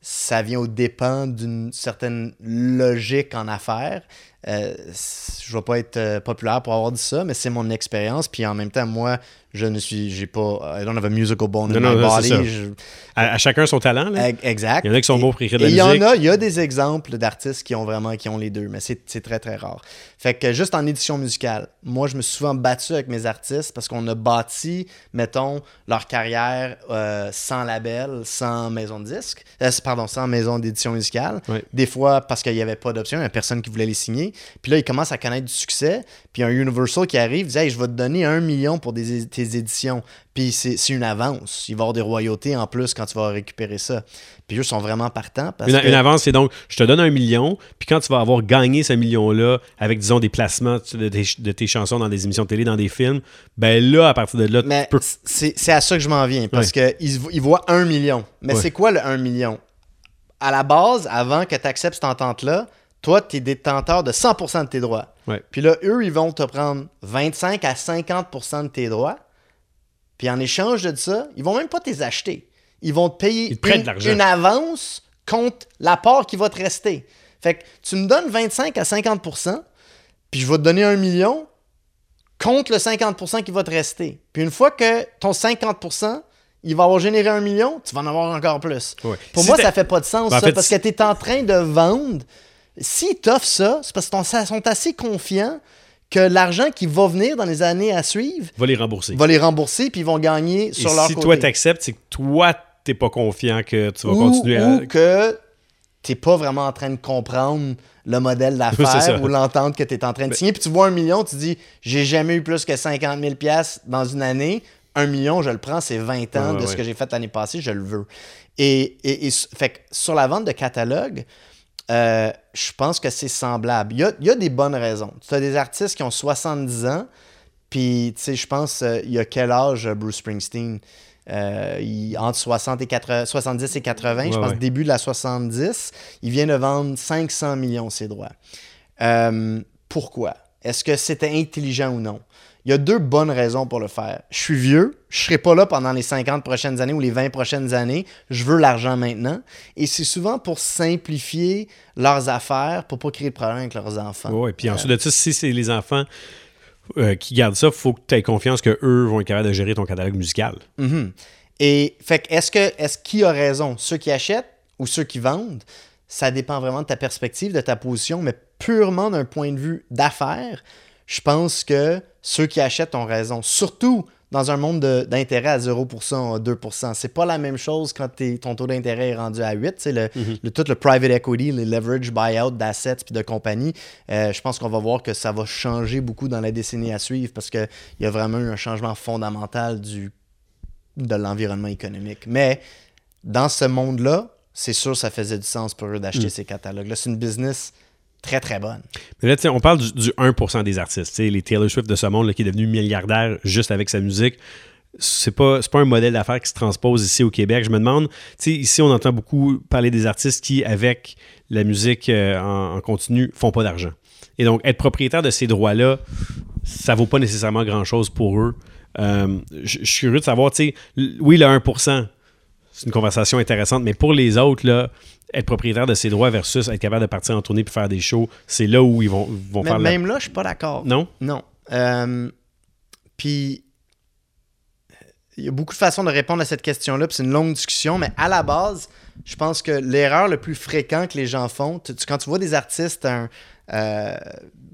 ça vient au dépend d'une certaine logique en affaires. Euh, je ne vais pas être euh, populaire pour avoir dit ça, mais c'est mon expérience. Puis en même temps, moi, je ne suis. J'ai pas. I don't have a musical bone in Non, my non, body. c'est ça. Je- À, à chacun son talent. Là. Ex- Exact. Il y en a qui sont bons pour écrire de la et il y en musique. a, il y a des exemples d'artistes qui ont vraiment qui ont les deux, mais c'est très très rare. Fait que juste en édition musicale, moi je me suis souvent battu avec mes artistes parce qu'on a bâti, mettons, leur carrière euh, sans label, sans maison de disque, euh, pardon, sans maison d'édition musicale. Des fois parce qu'il n'y avait pas d'option, il n'y a personne qui voulait les signer. Puis là, ils commencent à connaître du succès. Puis un Universal qui arrive, dit Hey, je vais te donner un million pour des, é- éditions. Puis c'est une avance. Il va y avoir des royautés en plus quand tu vas récupérer ça. Puis eux sont vraiment partants parce Une, que. une avance, c'est donc, je te donne un million, puis quand tu vas avoir gagné ce million-là, avec, disons, des placements de tes, de tes chansons dans des émissions de télé, dans des films, ben là, à partir de là, Mais peux... c'est c'est à ça que je m'en viens. Parce Ouais. qu'ils ils voient un million. Mais Ouais. c'est quoi le 1 million? À la base, avant que tu acceptes cette entente-là, toi, tu es détenteur de 100% de tes droits. Ouais. Puis là, eux, ils vont te prendre 25 à 50% de tes droits. Puis en échange de ça, ils vont même pas te les acheter. Ils vont te payer te une, une avance contre l'apport qui va te rester. Fait que tu me donnes 25 à 50% puis je vais te donner un million contre le 50% qui va te rester. Puis une fois que ton 50% il va avoir généré un million, tu vas en avoir encore plus. Pour Si moi, ça fait pas de sens, Ben, en ça, fait, parce que tu es en train de vendre. S'ils t'offrent ça, c'est parce qu'ils sont assez confiants que l'argent qui va venir dans les années à suivre Va les rembourser. va les rembourser puis ils vont gagner Et sur leur si côté. toi t'acceptes, c'est que toi t'es pas confiant que tu vas ou, continuer à. ou que t'es pas vraiment en train de comprendre le modèle d'affaires ou l'entente que tu es en train de signer. Puis tu vois un million, tu dis j'ai jamais eu plus que 50 000 pièces dans une année. Un million, je le prends, c'est 20 ans de ouais. ce que j'ai fait l'année passée, je le veux. Et, et- fait que sur la vente de catalogue, euh, je pense que c'est semblable. Il y a, il y a des bonnes raisons. Tu as des artistes qui ont 70 ans, puis tu sais, je pense, euh, il y a quel âge euh, Bruce Springsteen? Euh, il- Entre 60 et 80, 70 et 80, je pense ouais. début de la 70, il vient de vendre 500 millions ses droits. Pourquoi? Est-ce que c'était intelligent ou non? Il y a deux bonnes raisons pour le faire. Je suis vieux, je serai pas là pendant les 50 prochaines années ou les 20 prochaines années. Je veux l'argent maintenant. Et c'est souvent pour simplifier leurs affaires, pour pas créer de problème avec leurs enfants. Ouais, puis ensuite de ça, si c'est les enfants euh, qui gardent ça, faut que tu aies confiance que eux vont être capables de gérer ton catalogue musical. Mhm. Et fait est-ce que est-ce qui a raison, ceux qui achètent ou ceux qui vendent? Ça dépend vraiment de ta perspective, de ta position, mais purement d'un point de vue d'affaires, je pense que ceux qui achètent ont raison. Surtout dans un monde de- d'intérêt à 0%, à 2%. C'est pas la même chose quand ton taux d'intérêt est rendu à 8. C'est le, le- tout le private equity, les leverage buyout d'assets puis de compagnie. Euh, je pense qu'on va voir que ça va changer beaucoup dans la décennie à suivre parce qu'il y a vraiment eu un changement fondamental du de l'environnement économique. Mais dans ce monde-là, c'est sûr ça faisait du sens pour eux d'acheter ces catalogues-là. C'est une business très, très bonne. Mais là, on parle du, du 1% des artistes. Les Taylor Swift de ce monde qui est devenu milliardaire juste avec sa musique. C'est pas, pas un modèle d'affaires qui se transpose ici au Québec. Je me demande, ici, on entend beaucoup parler des artistes qui, avec la musique euh, en, en continu, font pas d'argent. Et donc, être propriétaire de ces droits-là, ça vaut pas nécessairement grand-chose pour eux. Euh, je suis curieux de savoir, oui, le 1%, c'est une conversation intéressante, mais pour les autres, là, être propriétaire de ses droits versus être capable de partir en tournée puis faire des shows, c'est là où ils vont, vont Mais faire la- même là, je suis pas d'accord. Non? Non. Euh, puis, il y a beaucoup de façons de répondre à cette question-là, puis c'est une longue discussion, mais à la base, je pense que l'erreur le plus fréquent que les gens font, tu- quand tu vois des artistes, un, euh,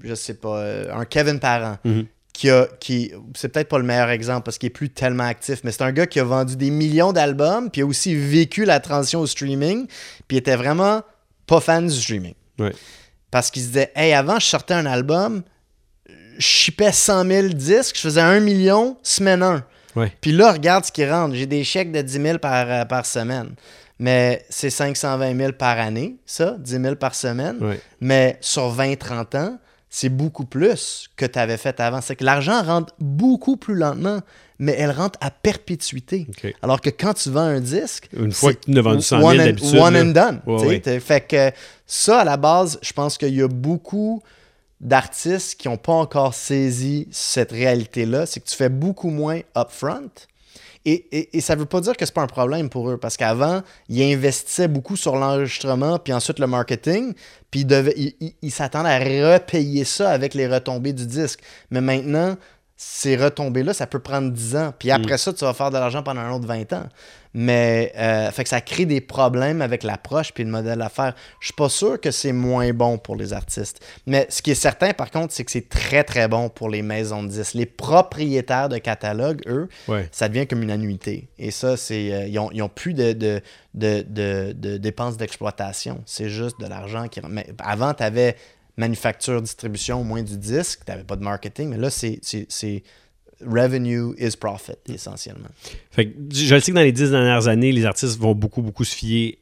je sais pas, euh, un Kevin Parent, Mhm. Qui a, qui, c'est peut-être pas le meilleur exemple parce qu'il est plus tellement actif, mais c'est un gars qui a vendu des millions d'albums, puis a aussi vécu la transition au streaming, puis il était vraiment pas fan du streaming. Parce qu'il se disait, hey, avant, je sortais un album, je shippais 100 000 disques, je faisais 1 million semaine 1. Ouais. Puis là, regarde ce qui rentre. J'ai des chèques de 10 000 par, euh, par semaine. Mais c'est 520 000 par année, ça, 10 000 par semaine. Mais sur 20-30 ans, c'est beaucoup plus que tu avais fait avant. C'est que l'argent rentre beaucoup plus lentement, mais elle rentre à perpétuité. Alors que quand tu vends un disque, Une fois que tu en as vendu 100 000 one and- d'habitude, One and done. Ouais, ouais. Fait que ça, à la base, je pense qu'il y a beaucoup d'artistes qui n'ont pas encore saisi cette réalité-là. C'est que tu fais beaucoup moins upfront. Et, et, et ça ne veut pas dire que c'est pas un problème pour eux, parce qu'avant, ils investissaient beaucoup sur l'enregistrement, puis ensuite le marketing, puis ils, devaient- ils- ils- ils s'attendaient à repayer ça avec les retombées du disque. Mais maintenant, ces retombées-là, ça peut prendre 10 ans. Puis après ça, tu vas faire de l'argent pendant un autre 20 ans. Mais euh, fait que ça crée des problèmes avec l'approche puis le modèle d'affaires. Je suis pas sûr que c'est moins bon pour les artistes. Mais ce qui est certain, par contre, c'est que c'est très, très bon pour les maisons de disques. Les propriétaires de catalogues, eux, Ouais. ça devient comme une annuité. Et ça, c'est euh, ils, ont, ils ont plus de, de, de, de- de dépenses d'exploitation. C'est juste de l'argent qui... Mais avant, tu avais manufacture, distribution, au moins du disque. Tu n'avais pas de marketing. Mais là, c'est revenue is profit, essentiellement. Fait que je le sais que dans les dix dernières années, les artistes vont beaucoup, beaucoup se fier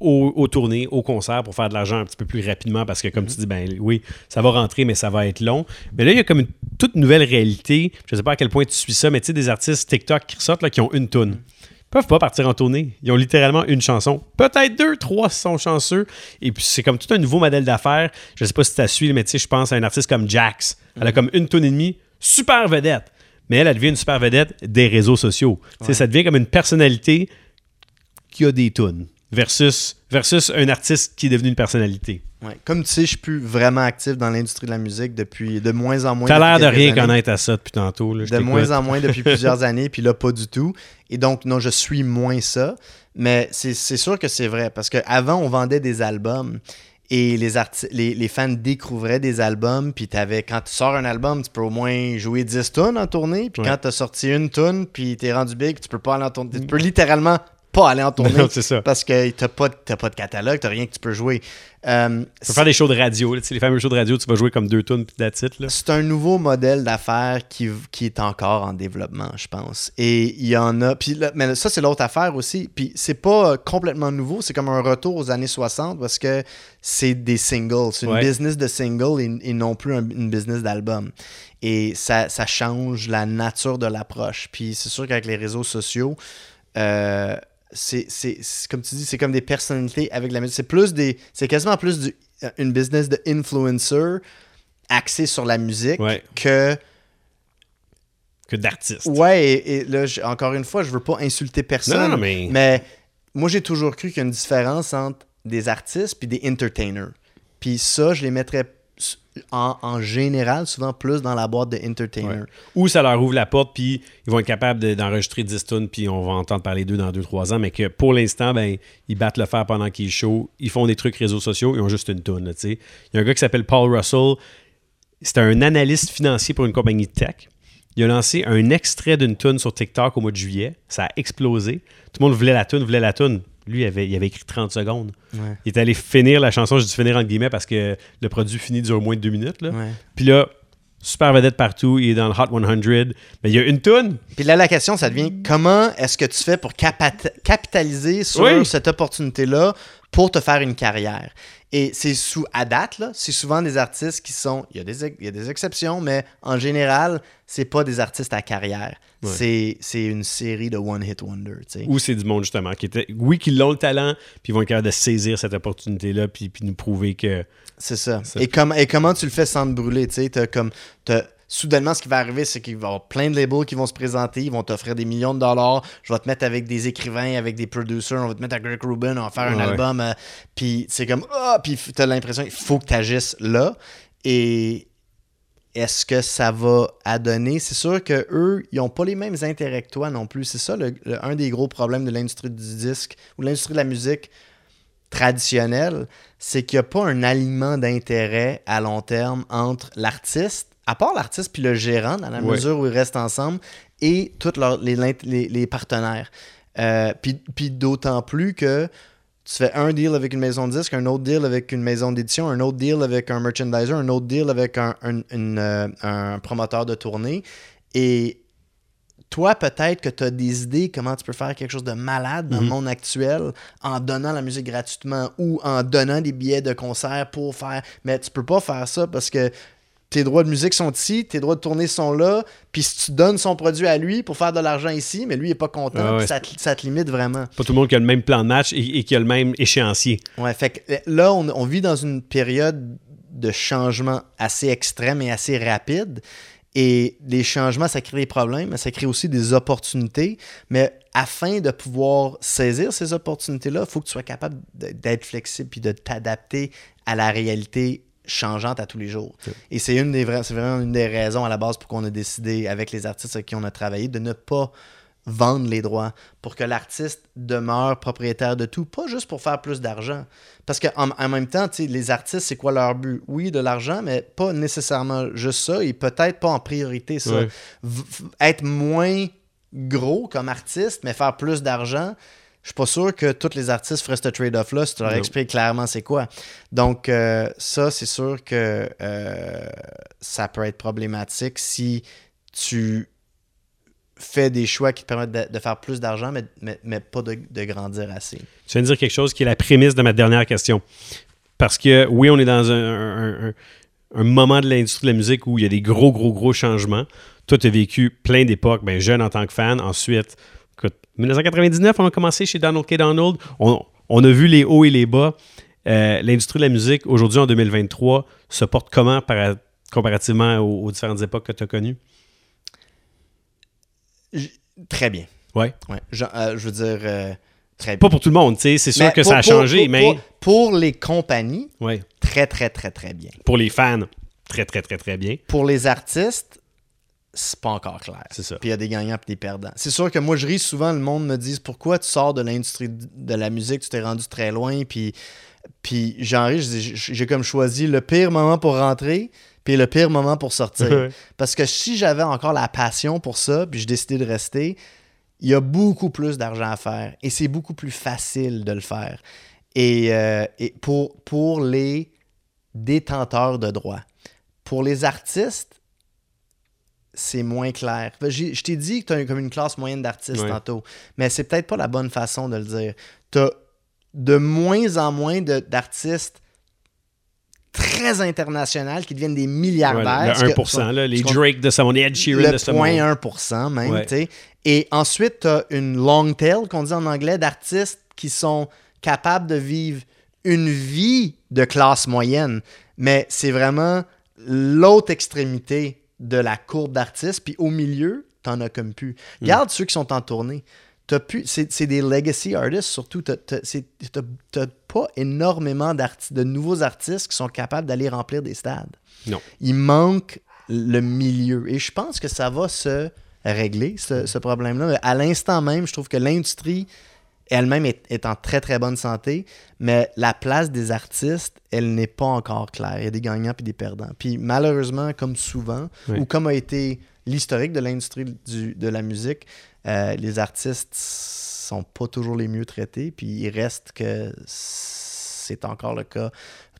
aux, aux tournées, aux concerts pour faire de l'argent un petit peu plus rapidement parce que, comme tu dis, ben oui, ça va rentrer, mais ça va être long. Mais là, il y a comme une toute nouvelle réalité. Je sais pas à quel point tu suis ça, mais tu sais, des artistes TikTok qui ressortent là, qui ont une toune. Mhm. Ils peuvent pas partir en tournée. Ils ont littéralement une chanson. Peut-être deux, trois si sont chanceux. Et puis, c'est comme tout un nouveau modèle d'affaires. Je sais pas si tu as suivi, mais tu sais, je pense à un artiste comme Jax. Elle a comme une toune et demie. Super vedette. Mais elle, elle devient une super vedette des réseaux sociaux. Tu sais, Ça devient comme une personnalité qui a des tunes. versus, versus un artiste qui est devenu une personnalité. Ouais. Comme tu sais, je suis plus vraiment actif dans l'industrie de la musique depuis de moins en moins. T'as l'air de rien années. connaître à ça depuis tantôt. là, de moins en moins depuis plusieurs années, puis là, pas du tout. Et donc, non, je suis moins ça. Mais c'est sûr que c'est vrai, parce qu'avant, on vendait des albums. Et les, les, les fans découvraient des albums, puis t'avais, quand tu sors un album, tu peux au moins jouer 10 tonnes en tournée, puis Ouais. quand tu as sorti une tonne, puis t'es rendu big, tu peux pas aller en tournée. Tu peux littéralement pas aller en tournée Non, c'est ça. parce que t'as pas, pas de catalogue, t'as rien que tu peux jouer. Euh, Tu peux faire des shows de radio. là, les fameux shows de radio, tu vas jouer comme deux tunes puis là. c'est un nouveau modèle d'affaires qui, qui est encore en développement, je pense. Et il y en a. Puis là- mais ça, c'est l'autre affaire aussi. Puis c'est pas complètement nouveau. C'est comme un retour aux années 60 parce que c'est des singles. C'est une Ouais. business de singles et, et non plus un- une business d'album. Et ça, ça change la nature de l'approche. Puis c'est sûr qu'avec les réseaux sociaux, euh, c'est c'est- c'est- comme tu dis, c'est comme des personnalités avec la musique. C'est plus des. C'est quasiment plus du, une business de influencer axée sur la musique Ouais. que. Que d'artistes. Ouais, et, et là, encore une fois, je veux pas insulter personne. Non, non, mais- moi, j'ai toujours cru qu'il y a une différence entre des artistes puis des entertainers. Puis ça, je les mettrais en, général souvent plus dans la boîte de entertainer. Ou ça leur ouvre la porte, puis ils vont être capables de- d'enregistrer 10 tunes, puis on va entendre parler d'eux dans 2-3 ans, mais que pour l'instant, ben, ils battent le fer pendant qu'ils show, ils font des trucs réseaux sociaux, ils ont juste une sais. Il y a un gars qui s'appelle Paul Russell, c'est un analyste financier pour une compagnie tech. Il a lancé un extrait d'une tune sur TikTok au mois de juillet. Ça a explosé. Tout le monde voulait la tune, voulait la tune. Lui, il avait, il avait écrit 30 secondes. Ouais. Il est allé finir la chanson, je dis finir entre guillemets parce que le produit fini dure moins de deux minutes. Là. Ouais. Puis là, super vedette partout, il est dans le Hot 100. Mais il y a une tune. Puis là, la question, ça devient comment est-ce que tu fais pour capitaliser sur Oui. cette opportunité-là pour te faire une carrière? Et c'est sous à date, là, c'est souvent des artistes qui sont. Il y, a des, il y a des exceptions, mais en général, c'est pas des artistes à carrière. Ouais. C'est, c'est une série de one-hit wonder. Ou c'est du monde, justement, qui était, oui, qui l'ont le talent, puis ils vont être capables de saisir cette opportunité-là, puis, puis nous prouver que. C'est ça. Ça- Et, comme, et comment tu le fais sans te brûler? Tu sais, comme. Soudainement, ce qui va arriver, c'est qu'il va y avoir plein de labels qui vont se présenter, ils vont t'offrir des millions de dollars. Je vais te mettre avec des écrivains, avec des producers, on va te mettre avec Greg Rubin, on va faire un Ouais. album. euh, puis c'est comme. Ah! puis tu as l'impression qu'il faut que tu agisses là. Et est-ce que ça va adonner? C'est sûr que eux, ils n'ont pas les mêmes intérêts que toi non plus. C'est ça le- le- un des gros problèmes de l'industrie du disque ou de l'industrie de la musique traditionnelle, c'est qu'il n'y a pas un alignement d'intérêt à long terme entre l'artiste, à part l'artiste puis le gérant, dans la mesure où ils restent ensemble, et tous les, lint- les- les partenaires. Euh, puis d'autant plus que tu fais un deal avec une maison de disque, un autre deal avec une maison d'édition, un autre deal avec un merchandiser, un autre deal avec un, un- une, euh, un promoteur de tournée. Et toi, peut-être que tu as des idées comment tu peux faire quelque chose de malade dans le monde actuel en donnant la musique gratuitement ou en donnant des billets de concert pour faire. Mais tu peux pas faire ça parce que tes droits de musique sont ici, tes droits de tournée sont là, puis si tu donnes son produit à lui pour faire de l'argent ici, mais lui il est pas content, Ah ouais. ça, te, ça te limite vraiment. Pas tout le monde qui a le même plan de match et, et qui a le même échéancier. Ouais, fait que euh, là, on, on vit dans une période de changement assez extrême et assez rapide. Et les changements, ça crée des problèmes, mais ça crée aussi des opportunités. Mais afin de pouvoir saisir ces opportunités-là, il faut que tu sois capable d'être flexible puis de t'adapter à la réalité changeante à tous les jours. Et c'est une des vra- vraiment une des raisons à la base pour qu'on a décidé, avec les artistes avec qui on a travaillé, de ne pas vendre les droits pour que l'artiste demeure propriétaire de tout, pas juste pour faire plus d'argent. Parce qu'en en même temps, les artistes, c'est quoi leur but? Oui, de l'argent, mais pas nécessairement juste ça, et peut-être pas en priorité ça. Ouais. Être moins gros comme artiste, mais faire plus d'argent, je suis pas sûr que tous les artistes feraient ce trade-off-là si tu leur expliques clairement c'est quoi. Donc, euh, ça, c'est sûr que euh, ça peut être problématique si tu fais des choix qui te permettent de, de faire plus d'argent, mais, mais, mais pas de, de grandir assez. Tu viens de dire quelque chose qui est la prémisse de ma dernière question. Parce que oui, on est dans un, un- un- un moment de l'industrie de la musique où il y a des gros, gros, gros changements. Toi, tu as vécu plein d'époques, ben, jeune en tant que fan. Ensuite, 1999, on a commencé chez Donald K. Donald. On, on a vu les hauts et les bas. Euh, l'industrie de la musique, aujourd'hui, en 2023, se porte comment par- comparativement aux, aux différentes époques que tu as connues? J- Très bien. Ouais. Ouais. Je, euh, je veux dire, euh, Très Pas pour tout le monde, tu sais. C'est sûr que pour- ça a pour- changé, pour- mais Pour, pour les compagnies, ouais. très, très, très, très bien. pour les fans, très, très, très, très bien. Pour les artistes, c'est pas encore clair. C'est ça. Puis il y a des gagnants et des perdants. C'est sûr que moi, je ris souvent, le monde me dit pourquoi tu sors de l'industrie de la musique, tu t'es rendu très loin, puis, puis j'en j'ai comme choisi le pire moment pour rentrer, puis le pire moment pour sortir. Parce que si j'avais encore la passion pour ça, puis je décidais de rester, il y a beaucoup plus d'argent à faire et c'est beaucoup plus facile de le faire. Et, euh, et pour, pour les détenteurs de droits. Pour les artistes, c'est moins clair. Je t'ai dit que tu as comme une classe moyenne d'artistes Ouais. tantôt, mais c'est peut-être pas la bonne façon de le dire. Tu as de moins en moins d'artistes très internationaux qui deviennent des Ouais, milliardaires. le que- 1%, là, les Drake de ce monde, les Ed Sheeran le de ce monde. 0.1% même, Ouais. tu sais. Et ensuite, tu as une long tail, qu'on dit en anglais, d'artistes qui sont capables de vivre une vie de classe moyenne. Mais c'est vraiment l'autre extrémité de la courbe d'artistes. Puis au milieu, t'en as comme plus. Regarde ceux qui sont en tournée. T'as pu- C'est c'est des legacy artists, surtout. T'as t'as- c'est- t'as- pas énormément de nouveaux artistes qui sont capables d'aller remplir des stades Non. il manque le milieu. Et je pense que ça va se régler, ce, ce problème-là. À l'instant même, je trouve que l'industrie elle-même est, est en très, très bonne santé, mais la place des artistes, elle n'est pas encore claire. Il y a des gagnants puis des perdants. Puis malheureusement, comme souvent, Oui. ou comme a été l'historique de l'industrie du- de la musique, euh, les artistes sont pas toujours les mieux traités, puis il reste que c'est encore le cas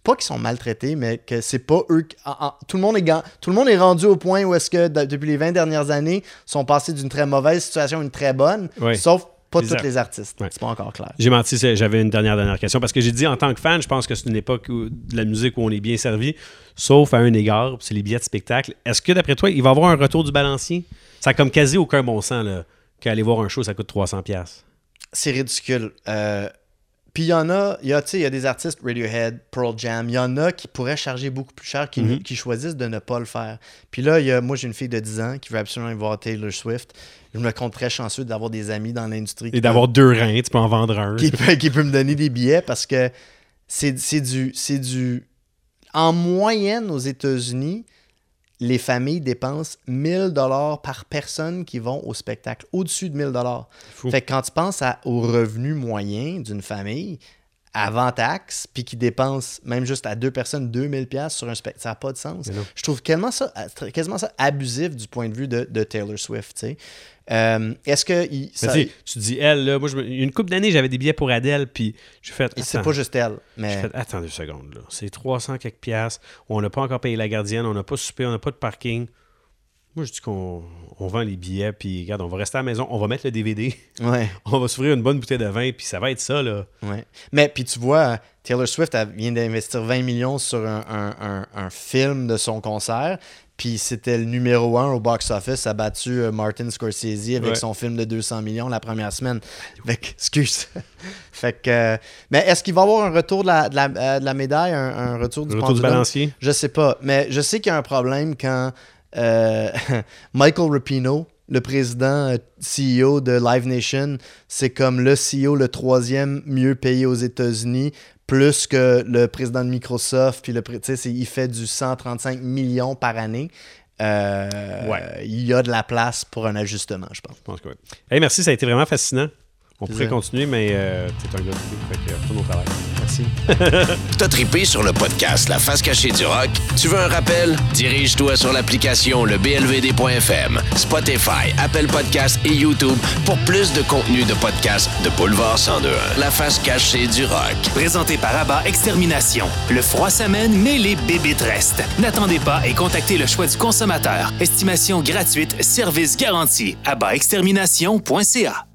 pas qu'ils sont maltraités, mais que c'est pas eux. qui- en- en- tout, le monde est tout le monde est rendu au point où est-ce que de- depuis les 20 dernières années, sont passés d'une très mauvaise situation à une très bonne, sauf pas tous les artistes. Ouais. C'est pas encore clair. J'ai menti, j'avais une dernière, dernière question. Parce que j'ai dit, en tant que fan, je pense que c'est une époque où- de la musique où on est bien servi, sauf à un égard, c'est les billets de spectacle. Est-ce que, d'après toi, il va y avoir un retour du balancier? Ça a comme quasi aucun bon sens, là, qu'aller voir un show, ça coûte 300$. piastres. C'est ridicule. Euh, Puis il y en a, il y a, tu sais, il y a des artistes Radiohead, Pearl Jam, il y en a qui pourraient charger beaucoup plus cher, qui, Mhm. qui choisissent de ne pas le faire. Puis là, y a, moi j'ai une fille de 10 ans qui veut absolument aller voir Taylor Swift. Je me compte très chanceux d'avoir des amis dans l'industrie. Et d'avoir deux reins, tu peux en vendre un. qui peut, qui peut me donner des billets parce que c'est c'est du, c'est du. En moyenne, aux États-Unis, les familles dépensent 1000 dollars par personne qui vont au spectacle, au-dessus de 1000 dollars. Fait que quand tu penses à- au revenu moyen d'une famille, avant taxe, puis qui dépense même juste à deux personnes 2000 pièces sur un spectacle, ça n'a pas de sens. Je trouve quasiment ça, quasiment ça abusif du point de vue de, de Taylor Swift. tu sais. Euh, Est-ce que il- Mais ça- tu dis, elle, là, moi, je me- une couple d'années, j'avais des billets pour Adèle, puis j'ai fait. c'est pas juste elle, mais fait, attends deux secondes, là. C'est 300 quelques piastres. On n'a pas encore payé la gardienne, on n'a pas soupé, on n'a pas de parking. Moi, je dis qu'on on vend les billets, puis regarde, on va rester à la maison, on va mettre le DVD, ouais. on va s'ouvrir une bonne bouteille de vin, puis ça va être ça, là. Ouais. Mais puis tu vois, Taylor Swift elle vient d'investir 20 millions sur un, un- un- un film de son concert. Puis c'était le numéro un au box-office. A battu euh, Martin Scorsese avec Ouais. son film de 200 millions la première semaine. Fait que, excuse. fait que, euh, mais est-ce qu'il va y avoir un retour de la, de la, euh, de la médaille, un, un retour du retour du balancier? Je sais pas, mais je sais qu'il y a un problème quand euh, Michael Rapino, le président CEO de Live Nation, c'est comme le CEO, le troisième mieux payé aux États-Unis, plus que le président de Microsoft, puis le, pré- tu sais, c'est- il fait du 135 millions par année. Euh, Ouais. Il y a de la place pour un ajustement, je pense. Je pense que oui. Hey, merci, ça a été vraiment fascinant. On pourrait continuer, mais euh, t'es un gars de fait que retourne au travail. Merci. T'as trippé sur le podcast La face cachée du rock? Tu veux un rappel? Dirige-toi sur l'application le blvd.fm, Spotify, Apple Podcasts et YouTube pour plus de contenu de podcasts de Boulevard 1021. La face cachée du rock. Présenté par Abba Extermination. Le froid s'amène, mais les bébites restent. N'attendez pas et contactez le choix du consommateur. Estimation gratuite, service garanti. AbbaExtermination.ca